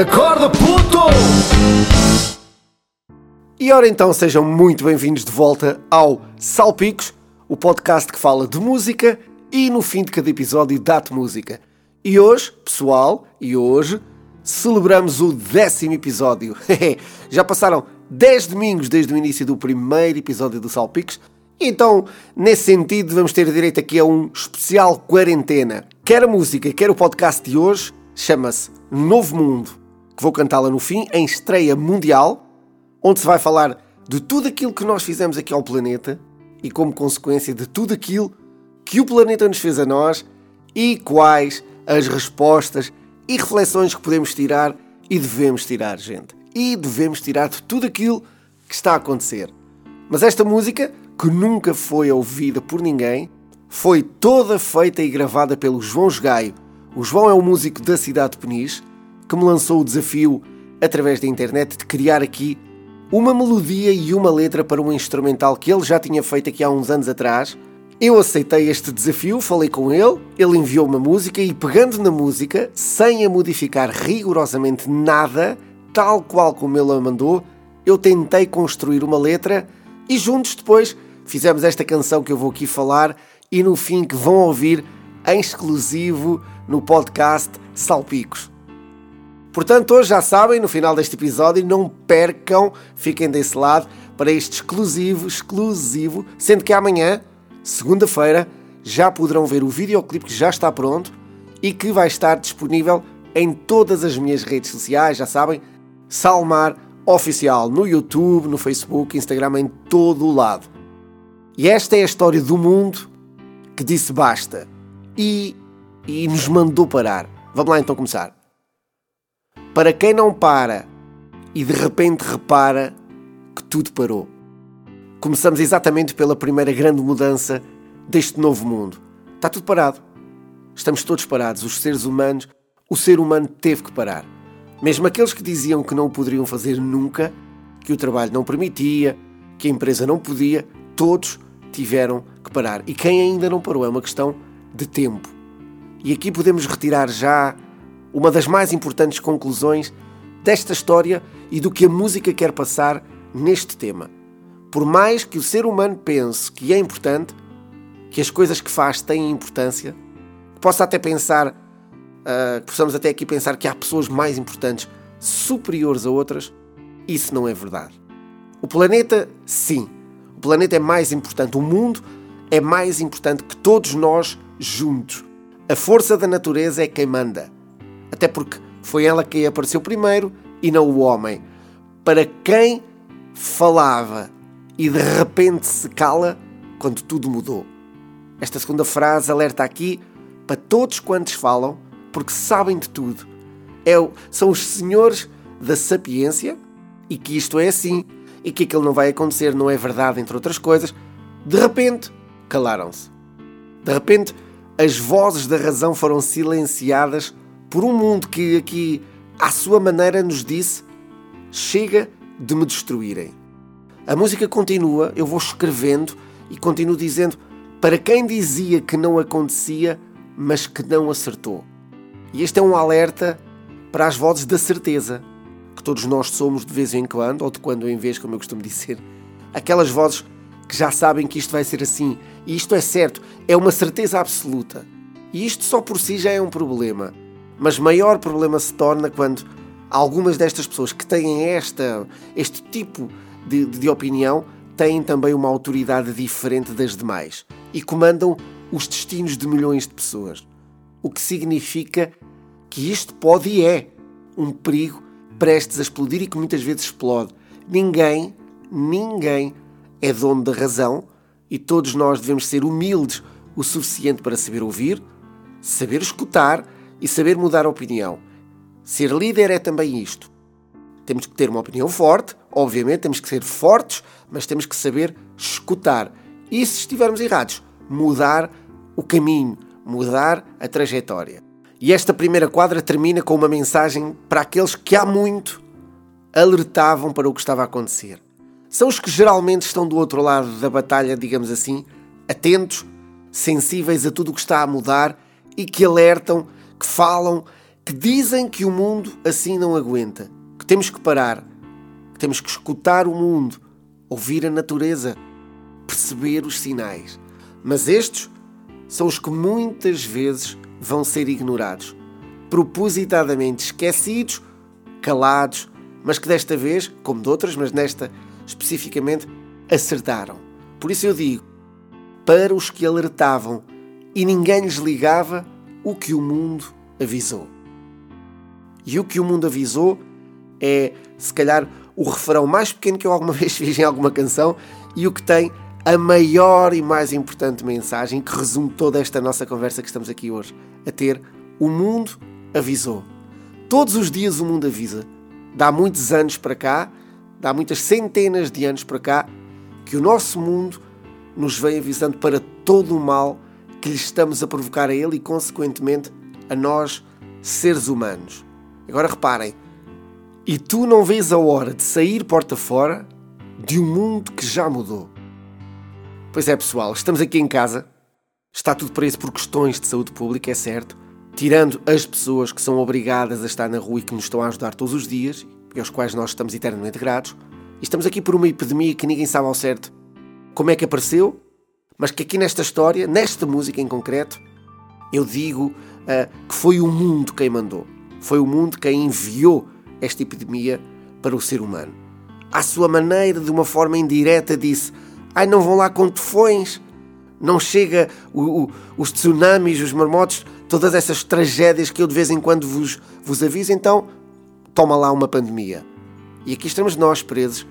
Acorda, puto! E ora então, sejam muito bem-vindos de volta ao Salpicos, o podcast que fala de música e no fim de cada episódio dá-te música. E hoje, pessoal, e hoje, celebramos o décimo episódio. Já passaram 10 domingos desde o início do primeiro episódio do Salpicos, então, nesse sentido, vamos ter direito aqui a um especial quarentena. Quer a música, quer o podcast de hoje, chama-se Novo Mundo, que vou cantá-la no fim, em estreia mundial, onde se vai falar de tudo aquilo que nós fizemos aqui ao planeta e, como consequência, de tudo aquilo que o planeta nos fez a nós e quais as respostas e reflexões que podemos tirar e devemos tirar, gente. E devemos tirar de tudo aquilo que está a acontecer. Mas esta música que nunca foi ouvida por ninguém, foi toda feita e gravada pelo João Gaio. O João é um músico da cidade de Peniche que me lançou o desafio, através da internet, de criar aqui uma melodia e uma letra para um instrumental que ele já tinha feito aqui há uns anos atrás. Eu aceitei este desafio, falei com ele, ele enviou uma música e, pegando na música, sem a modificar rigorosamente nada, tal qual como ele a mandou, eu tentei construir uma letra e juntos depois fizemos esta canção que eu vou aqui falar e no fim que vão ouvir em exclusivo no podcast Salpicos. Portanto, hoje já sabem, no final deste episódio, não percam, fiquem desse lado para este exclusivo, exclusivo, sendo que amanhã, segunda-feira, já poderão ver o videoclipe que já está pronto e que vai estar disponível em todas as minhas redes sociais, já sabem, Salmar Oficial, no YouTube, no Facebook, Instagram, em todo o lado. E esta é a história do mundo que disse basta e, e nos mandou parar. Vamos lá então começar. Para quem não para e de repente repara que tudo parou. Começamos exatamente pela primeira grande mudança deste novo mundo. Está tudo parado. Estamos todos parados. Os seres humanos, o ser humano teve que parar. Mesmo aqueles que diziam que não o poderiam fazer nunca, que o trabalho não permitia, que a empresa não podia, todos tiveram que parar. E quem ainda não parou é uma questão de tempo. E aqui podemos retirar já uma das mais importantes conclusões desta história e do que a música quer passar neste tema. Por mais que o ser humano pense que é importante, que as coisas que faz têm importância, possa até pensar, uh, possamos até aqui pensar que há pessoas mais importantes, superiores a outras, isso não é verdade. O planeta, sim, o planeta é mais importante, o mundo é mais importante que todos nós juntos. A força da natureza é quem manda. Até porque foi ela quem apareceu primeiro e não o homem. Para quem falava e de repente se cala quando tudo mudou. Esta segunda frase alerta aqui para todos quantos falam, porque sabem de tudo. É, são os senhores da sapiência e que isto é assim e que aquilo não vai acontecer, não é verdade, entre outras coisas, de repente calaram-se. De repente, as vozes da razão foram silenciadas por um mundo que aqui, à sua maneira, nos disse: chega de me destruírem. A música continua, eu vou escrevendo e continuo dizendo para quem dizia que não acontecia, mas que não acertou. E este é um alerta para as vozes da certeza, que todos nós somos de vez em quando, ou de quando em vez, como eu costumo dizer, aquelas vozes que já sabem que isto vai ser assim, e isto é certo, é uma certeza absoluta. E isto só por si já é um problema. Mas maior problema se torna quando algumas destas pessoas que têm esta, este tipo de, de opinião têm também uma autoridade diferente das demais e comandam os destinos de milhões de pessoas. O que significa que isto pode e é um perigo prestes a explodir e que muitas vezes explode. Ninguém, ninguém é dono da razão e todos nós devemos ser humildes o suficiente para saber ouvir, saber escutar e saber mudar a opinião. Ser líder é também isto. Temos que ter uma opinião forte, obviamente, temos que ser fortes, mas temos que saber escutar. E se estivermos errados, mudar o caminho, mudar a trajetória. E esta primeira quadra termina com uma mensagem para aqueles que há muito alertavam para o que estava a acontecer. São os que geralmente estão do outro lado da batalha, digamos assim, atentos, sensíveis a tudo o que está a mudar e que alertam, que falam, que dizem que o mundo assim não aguenta, que temos que parar, que temos que escutar o mundo, ouvir a natureza, perceber os sinais. Mas estes são os que muitas vezes vão ser ignorados, propositadamente esquecidos, calados, mas que desta vez, como de outras, mas nesta especificamente, acertaram. Por isso eu digo, para os que alertavam e ninguém lhes ligava o que o mundo avisou. E o que o mundo avisou é, se calhar, o refrão mais pequeno que eu alguma vez fiz em alguma canção e o que tem a maior e mais importante mensagem que resume toda esta nossa conversa que estamos aqui hoje a ter. O mundo avisou. Todos os dias o mundo avisa. Dá muitos anos para cá, dá muitas centenas de anos para cá, que o nosso mundo nos vem avisando para todo o mal que lhe estamos a provocar a ele e, consequentemente, a nós, seres humanos. Agora reparem, e tu não vês a hora de sair porta fora de um mundo que já mudou. Pois é, pessoal, estamos aqui em casa. Está tudo preso por questões de saúde pública, é certo. Tirando as pessoas que são obrigadas a estar na rua e que nos estão a ajudar todos os dias, e aos quais nós estamos eternamente gratos. E estamos aqui por uma epidemia que ninguém sabe ao certo como é que apareceu, mas que aqui nesta história, nesta música em concreto, eu digo uh, que foi o mundo quem mandou. Foi o mundo quem enviou esta epidemia para o ser humano. À sua maneira, de uma forma indireta, disse: Ai, não vão lá com tufões, não chega o, o, os tsunamis, os marmotos, todas essas tragédias que eu de vez em quando vos, vos aviso, então toma lá uma pandemia. E aqui estamos nós presos,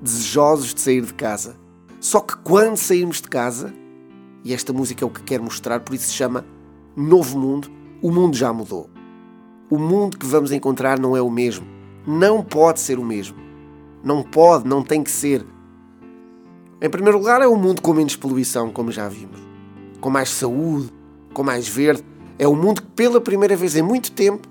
desejosos de sair de casa. Só que quando sairmos de casa, e esta música é o que quer mostrar, por isso se chama Novo Mundo, o mundo já mudou. O mundo que vamos encontrar não é o mesmo. Não pode ser o mesmo. Não pode, não tem que ser. Em primeiro lugar, é um mundo com menos poluição, como já vimos. Com mais saúde, com mais verde. É um mundo que, pela primeira vez em muito tempo,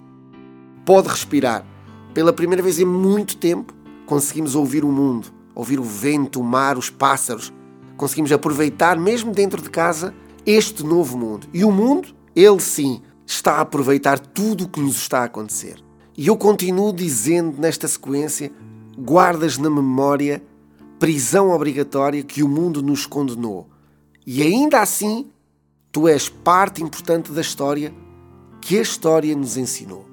pode respirar. Pela primeira vez em muito tempo, conseguimos ouvir o mundo, ouvir o vento, o mar, os pássaros. Conseguimos aproveitar, mesmo dentro de casa, este novo mundo. E o mundo, ele sim, está a aproveitar tudo o que nos está a acontecer. E eu continuo dizendo nesta sequência: guardas na memória prisão obrigatória que o mundo nos condenou. E ainda assim, tu és parte importante da história que a história nos ensinou.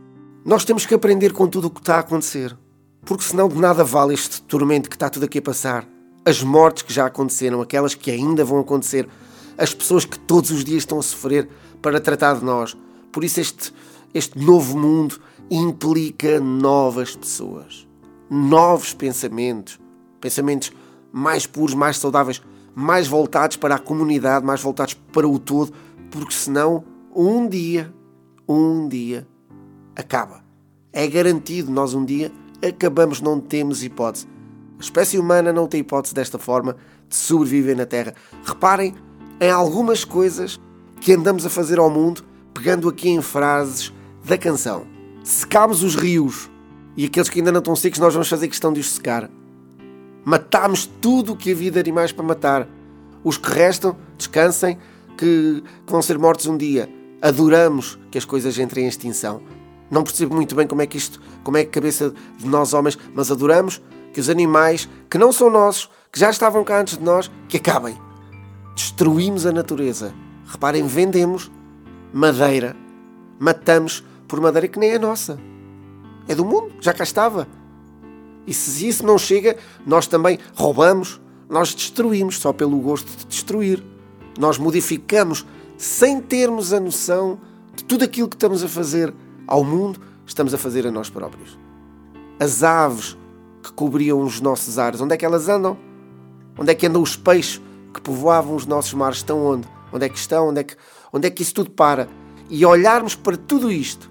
Nós temos que aprender com tudo o que está a acontecer, porque senão de nada vale este tormento que está tudo aqui a passar. As mortes que já aconteceram, aquelas que ainda vão acontecer, as pessoas que todos os dias estão a sofrer para tratar de nós. Por isso, este, este novo mundo implica novas pessoas, novos pensamentos, pensamentos mais puros, mais saudáveis, mais voltados para a comunidade, mais voltados para o todo, porque senão um dia, um dia acaba. É garantido, nós um dia acabamos, não temos hipótese. A espécie humana não tem hipótese desta forma de sobreviver na Terra. Reparem em algumas coisas que andamos a fazer ao mundo, pegando aqui em frases da canção. Secámos os rios e aqueles que ainda não estão secos, nós vamos fazer questão de os secar. Matámos tudo o que havia de animais para matar. Os que restam, descansem, que, que vão ser mortos um dia. Adoramos que as coisas entrem em extinção. Não percebo muito bem como é que isto, como é que a cabeça de nós homens, mas adoramos que os animais que não são nossos, que já estavam cá antes de nós, que acabem. Destruímos a natureza. Reparem, vendemos madeira. Matamos por madeira que nem é nossa. É do mundo, já cá estava. E se isso não chega, nós também roubamos, nós destruímos só pelo gosto de destruir. Nós modificamos sem termos a noção de tudo aquilo que estamos a fazer ao mundo, estamos a fazer a nós próprios. As aves que cobriam os nossos ares, onde é que elas andam? Onde é que andam os peixes que povoavam os nossos mares? Estão onde? Onde é que estão? Onde é que, onde é que isso tudo para? E olharmos para tudo isto,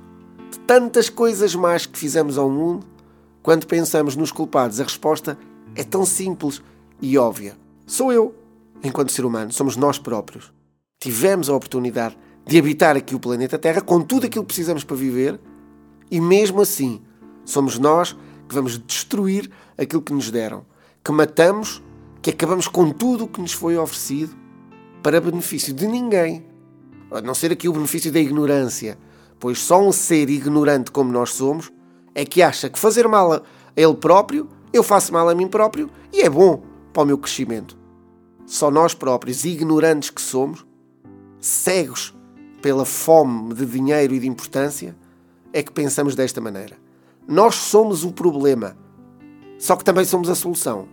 de tantas coisas mais que fizemos ao mundo, quando pensamos nos culpados, a resposta é tão simples e óbvia. Sou eu, enquanto ser humano, somos nós próprios. Tivemos a oportunidade de habitar aqui o planeta Terra com tudo aquilo que precisamos para viver e mesmo assim somos nós que vamos destruir aquilo que nos deram, que matamos, que acabamos com tudo o que nos foi oferecido para benefício de ninguém. A não ser aqui o benefício da ignorância, pois só um ser ignorante como nós somos é que acha que fazer mal a ele próprio, eu faço mal a mim próprio e é bom para o meu crescimento. Só nós próprios, ignorantes que somos, cegos pela fome de dinheiro e de importância, é que pensamos desta maneira. Nós somos o problema, só que também somos a solução.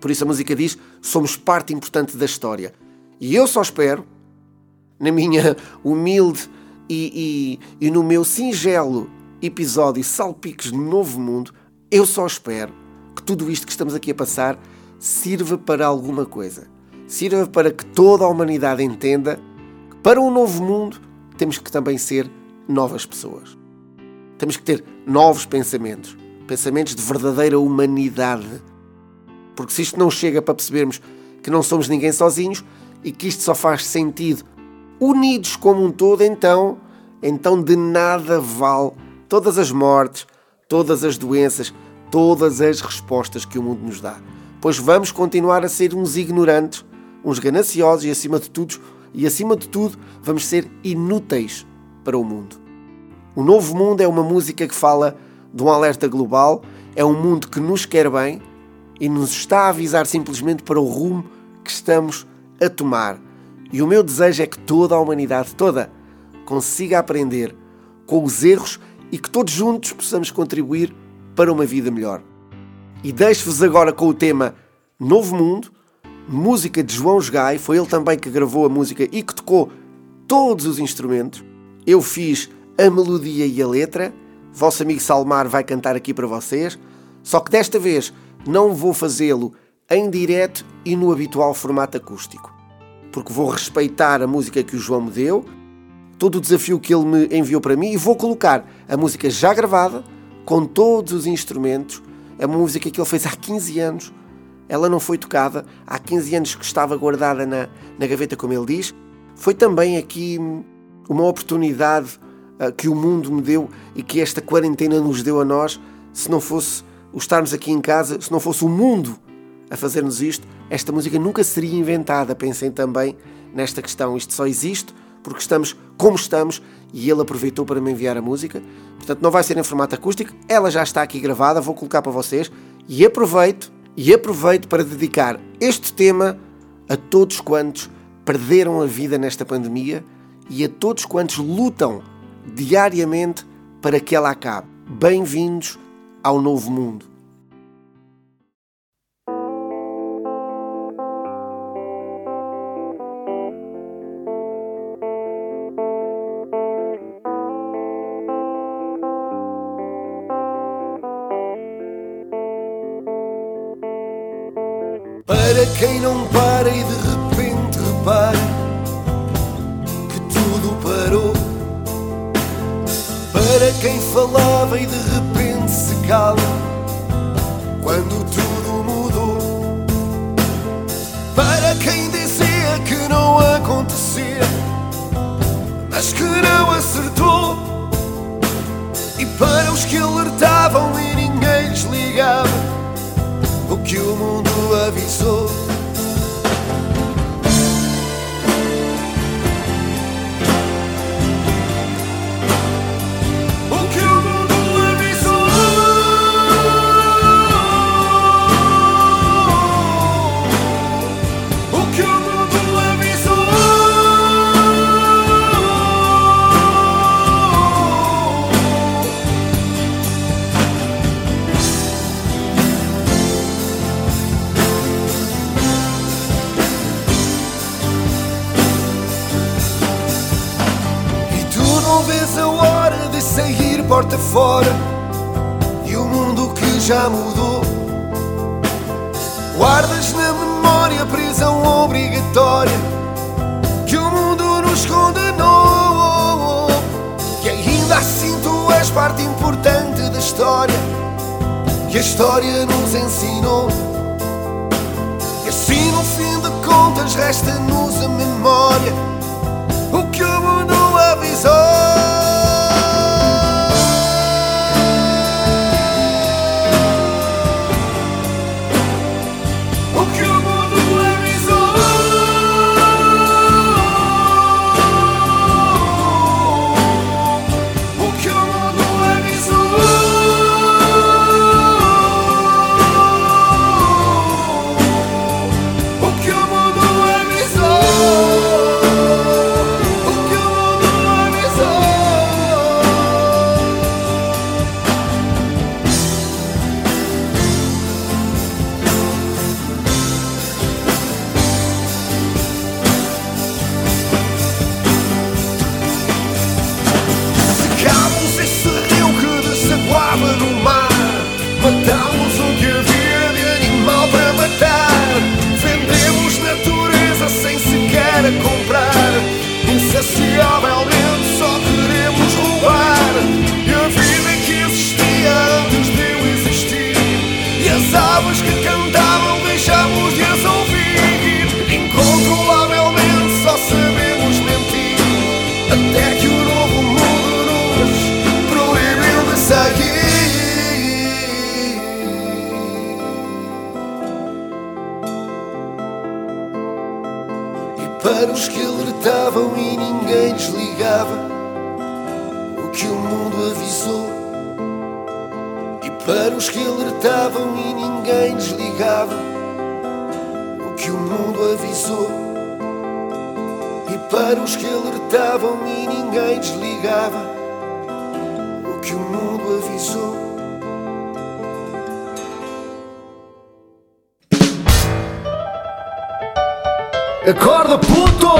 Por isso a música diz: somos parte importante da história. E eu só espero, na minha humilde e, e, e no meu singelo episódio Salpicos no Novo Mundo, eu só espero que tudo isto que estamos aqui a passar sirva para alguma coisa. Sirva para que toda a humanidade entenda para um novo mundo temos que também ser novas pessoas. Temos que ter novos pensamentos, pensamentos de verdadeira humanidade. Porque se isto não chega para percebermos que não somos ninguém sozinhos e que isto só faz sentido unidos como um todo, então, então de nada vale todas as mortes, todas as doenças, todas as respostas que o mundo nos dá. Pois vamos continuar a ser uns ignorantes, uns gananciosos e acima de tudo, e acima de tudo, vamos ser inúteis para o mundo. O novo mundo é uma música que fala de um alerta global, é um mundo que nos quer bem e nos está a avisar simplesmente para o rumo que estamos a tomar. E o meu desejo é que toda a humanidade toda consiga aprender com os erros e que todos juntos possamos contribuir para uma vida melhor. E deixo-vos agora com o tema Novo Mundo, música de João Gai, foi ele também que gravou a música e que tocou todos os instrumentos. Eu fiz a melodia e a letra, vosso amigo Salmar vai cantar aqui para vocês, só que desta vez não vou fazê-lo em direto e no habitual formato acústico, porque vou respeitar a música que o João me deu todo o desafio que ele me enviou para mim e vou colocar a música já gravada, com todos os instrumentos. Uma música que ele fez há 15 anos. Ela não foi tocada há 15 anos que estava guardada na, na gaveta, como ele diz. Foi também aqui uma oportunidade uh, que o mundo me deu e que esta quarentena nos deu a nós. Se não fosse o estarmos aqui em casa, se não fosse o mundo a fazer-nos isto, esta música nunca seria inventada. Pensem também nesta questão. Isto só existe porque estamos como estamos e ele aproveitou para me enviar a música. Portanto, não vai ser em formato acústico, ela já está aqui gravada, vou colocar para vocês e aproveito e aproveito para dedicar este tema a todos quantos perderam a vida nesta pandemia e a todos quantos lutam diariamente para que ela acabe. Bem-vindos ao novo mundo. Para quem não para e de repente repara que tudo parou. Para quem falava e de repente se cala quando tudo mudou. Para quem dizia que não acontecia, mas que não acertou. E para os que alertavam porta fora e o mundo que já mudou. Guardas na memória prisão obrigatória que o mundo nos condenou. Que ainda assim tu és parte importante da história que a história nos ensinou. E assim no fim de contas resta-nos a memória o que o mundo avisou. Para os que alertavam e ninguém desligava o que o mundo avisou. E para os que alertavam e ninguém desligava o que o mundo avisou. E para os que alertavam e ninguém desligava o que o mundo avisou. Acorda, puto!